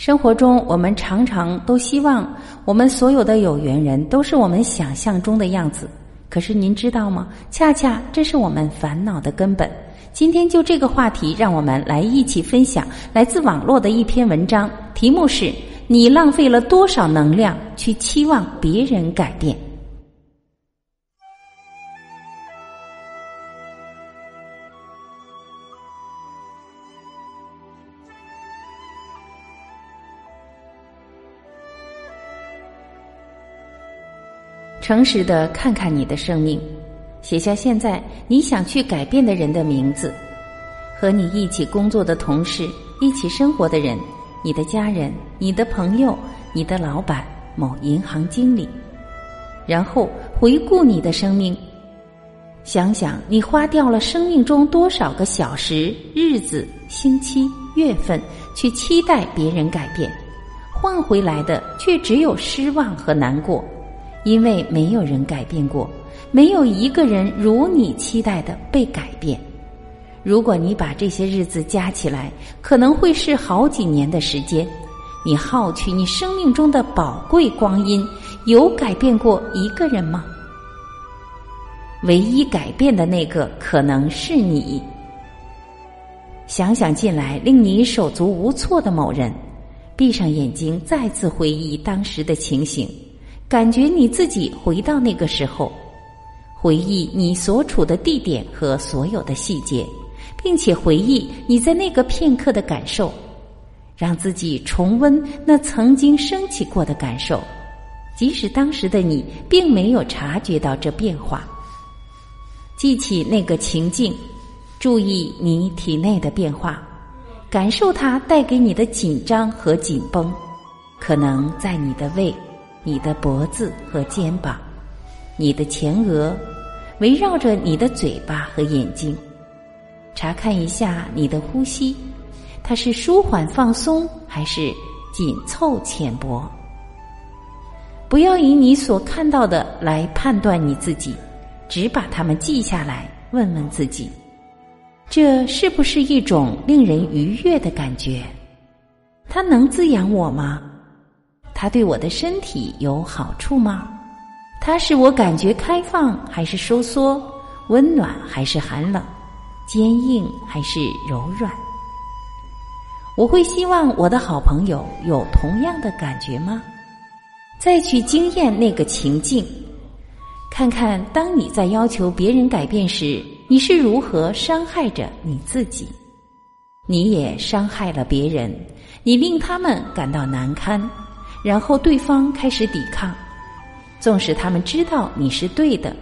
生活中，我们常常都希望我们所有的有缘人都是我们想象中的样子。可是您知道吗？恰恰这是我们烦恼的根本。今天就这个话题，让我们来一起分享来自网络的一篇文章，题目是你浪费了多少能量去期望别人改变。诚实的看看你的生命，写下现在你想去改变的人的名字，和你一起工作的同事，一起生活的人，你的家人，你的朋友，你的老板，某银行经理。然后回顾你的生命，想想你花掉了生命中多少个小时、日子、星期、月份，去期待别人改变，换回来的却只有失望和难过。因为没有人改变过，没有一个人如你期待的被改变。如果你把这些日子加起来，可能会是好几年的时间。你耗去你生命中的宝贵光阴，有改变过一个人吗？唯一改变的那个，可能是你。想想近来令你手足无措的某人，闭上眼睛，再次回忆当时的情形。感觉你自己回到那个时候，回忆你所处的地点和所有的细节，并且回忆你在那个片刻的感受，让自己重温那曾经升起过的感受，即使当时的你并没有察觉到这变化。记起那个情境，注意你体内的变化，感受它带给你的紧张和紧绷，可能在你的胃。你的脖子和肩膀，你的前额，围绕着你的嘴巴和眼睛，查看一下你的呼吸，它是舒缓放松还是紧凑浅薄？不要以你所看到的来判断你自己，只把它们记下来，问问自己，这是不是一种令人愉悦的感觉？它能滋养我吗？它对我的身体有好处吗？它使我感觉开放还是收缩？温暖还是寒冷？坚硬还是柔软？我会希望我的好朋友有同样的感觉吗？再去经验那个情境，看看当你在要求别人改变时，你是如何伤害着你自己？你也伤害了别人，你令他们感到难堪。然后对方开始抵抗，纵使他们知道你是对的，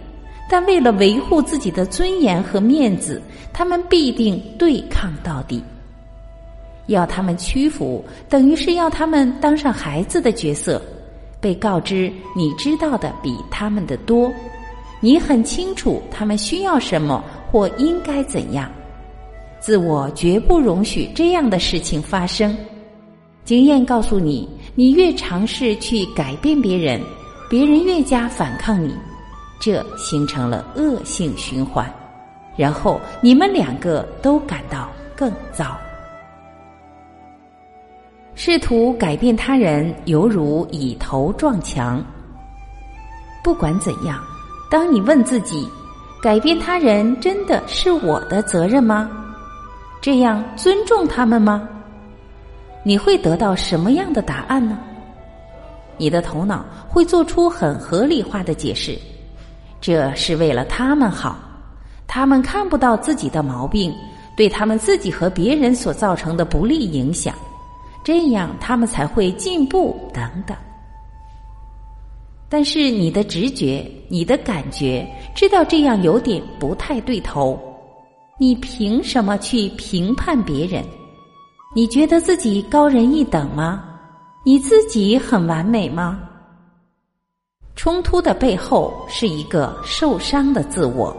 但为了维护自己的尊严和面子，他们必定对抗到底。要他们屈服，等于是要他们当上孩子的角色，被告知你知道的比他们的多，你很清楚他们需要什么或应该怎样，自我绝不容许这样的事情发生。经验告诉你，你越尝试去改变别人，别人越加反抗你，这形成了恶性循环，然后你们两个都感到更糟。试图改变他人，犹如以头撞墙。不管怎样，当你问自己：改变他人真的是我的责任吗？这样尊重他们吗？你会得到什么样的答案呢？你的头脑会做出很合理化的解释，这是为了他们好，他们看不到自己的毛病，对他们自己和别人所造成的不利影响，这样他们才会进步等等。但是你的直觉、你的感觉知道这样有点不太对头，你凭什么去评判别人？你觉得自己高人一等吗？你自己很完美吗？冲突的背后是一个受伤的自我。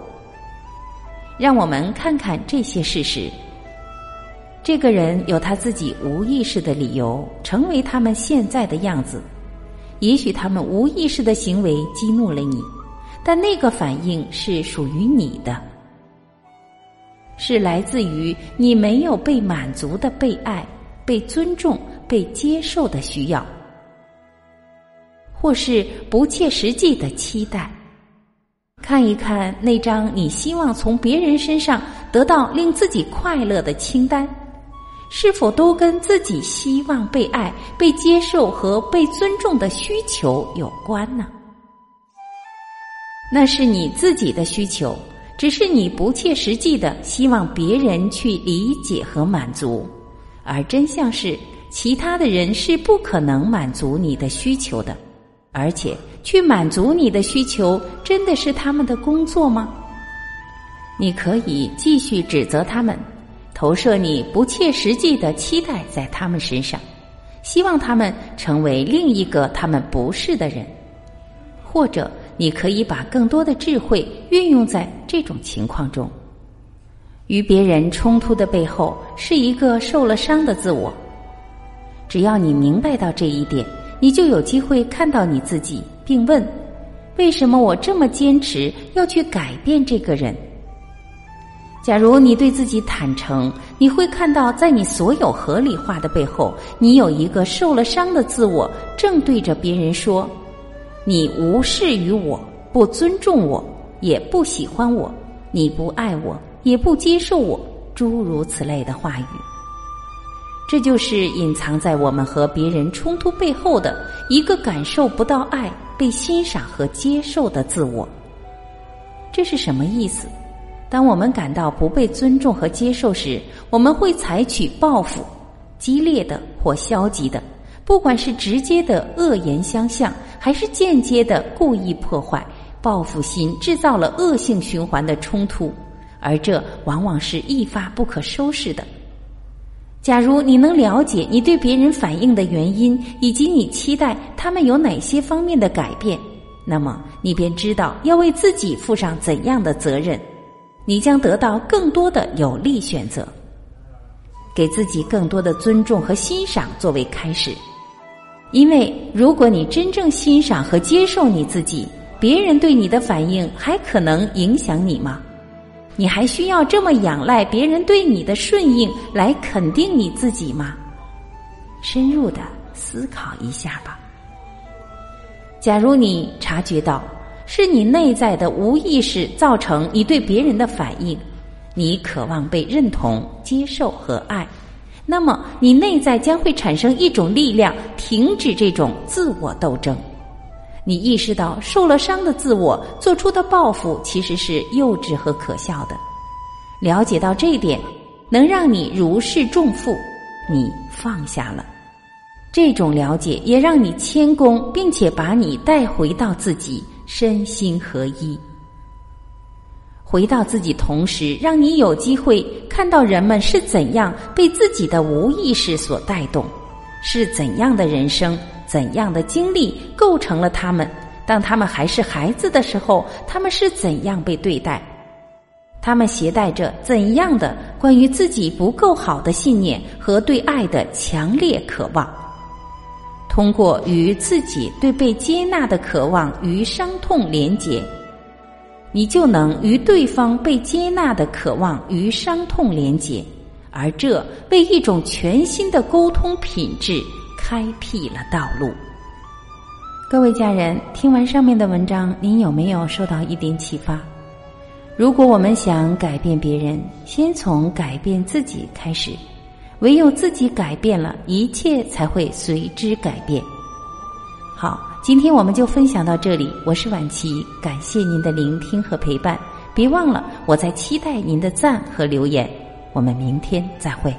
让我们看看这些事实。这个人有他自己无意识的理由成为他们现在的样子，也许他们无意识的行为激怒了你，但那个反应是属于你的，是来自于你没有被满足的被爱、被尊重、被接受的需要，或是不切实际的期待。看一看那张你希望从别人身上得到令自己快乐的清单，是否都跟自己希望被爱、被接受和被尊重的需求有关呢？那是你自己的需求，只是你不切实际的希望别人去理解和满足，而真相是，其他的人是不可能满足你的需求的。而且，去满足你的需求，真的是他们的工作吗？你可以继续指责他们，投射你不切实际的期待在他们身上，希望他们成为另一个他们不是的人。或者，你可以把更多的智慧运用在这种情况中。与别人冲突的背后，是一个受了伤的自我。只要你明白到这一点。你就有机会看到你自己，并问：为什么我这么坚持要去改变这个人？假如你对自己坦诚，你会看到，在你所有合理化的背后，你有一个受了伤的自我，正对着别人说：“你无视于我，不尊重我，也不喜欢我，你不爱我，也不接受我。”诸如此类的话语。这就是隐藏在我们和别人冲突背后的一个感受不到爱、被欣赏和接受的自我。这是什么意思？当我们感到不被尊重和接受时，我们会采取报复，激烈的或消极的，不管是直接的恶言相向，还是间接的故意破坏。报复心制造了恶性循环的冲突，而这往往是一发不可收拾的。假如你能了解你对别人反应的原因，以及你期待他们有哪些方面的改变，那么你便知道要为自己负上怎样的责任。你将得到更多的有利选择，给自己更多的尊重和欣赏作为开始。因为如果你真正欣赏和接受你自己，别人对你的反应还可能影响你吗？你还需要这么仰赖别人对你的顺应来肯定你自己吗？深入的思考一下吧。假如你察觉到是你内在的无意识造成你对别人的反应，你渴望被认同、接受和爱，那么你内在将会产生一种力量，停止这种自我斗争。你意识到受了伤的自我做出的报复其实是幼稚和可笑的，了解到这一点，能让你如释重负，你放下了。这种了解也让你谦恭，并且把你带回到自己身心合一，回到自己，同时让你有机会看到人们是怎样被自己的无意识所带动，是怎样的人生。怎样的经历构成了他们？当他们还是孩子的时候，他们是怎样被对待？他们携带着怎样的关于自己不够好的信念和对爱的强烈渴望？通过与自己对被接纳的渴望与伤痛连结，你就能与对方被接纳的渴望与伤痛连结，而这为一种全新的沟通品质。开辟了道路。各位家人，听完上面的文章，您有没有受到一点启发？如果我们想改变别人，先从改变自己开始。唯有自己改变了，一切才会随之改变。好，今天我们就分享到这里。我是婉琪，感谢您的聆听和陪伴。别忘了，我在期待您的赞和留言。我们明天再会。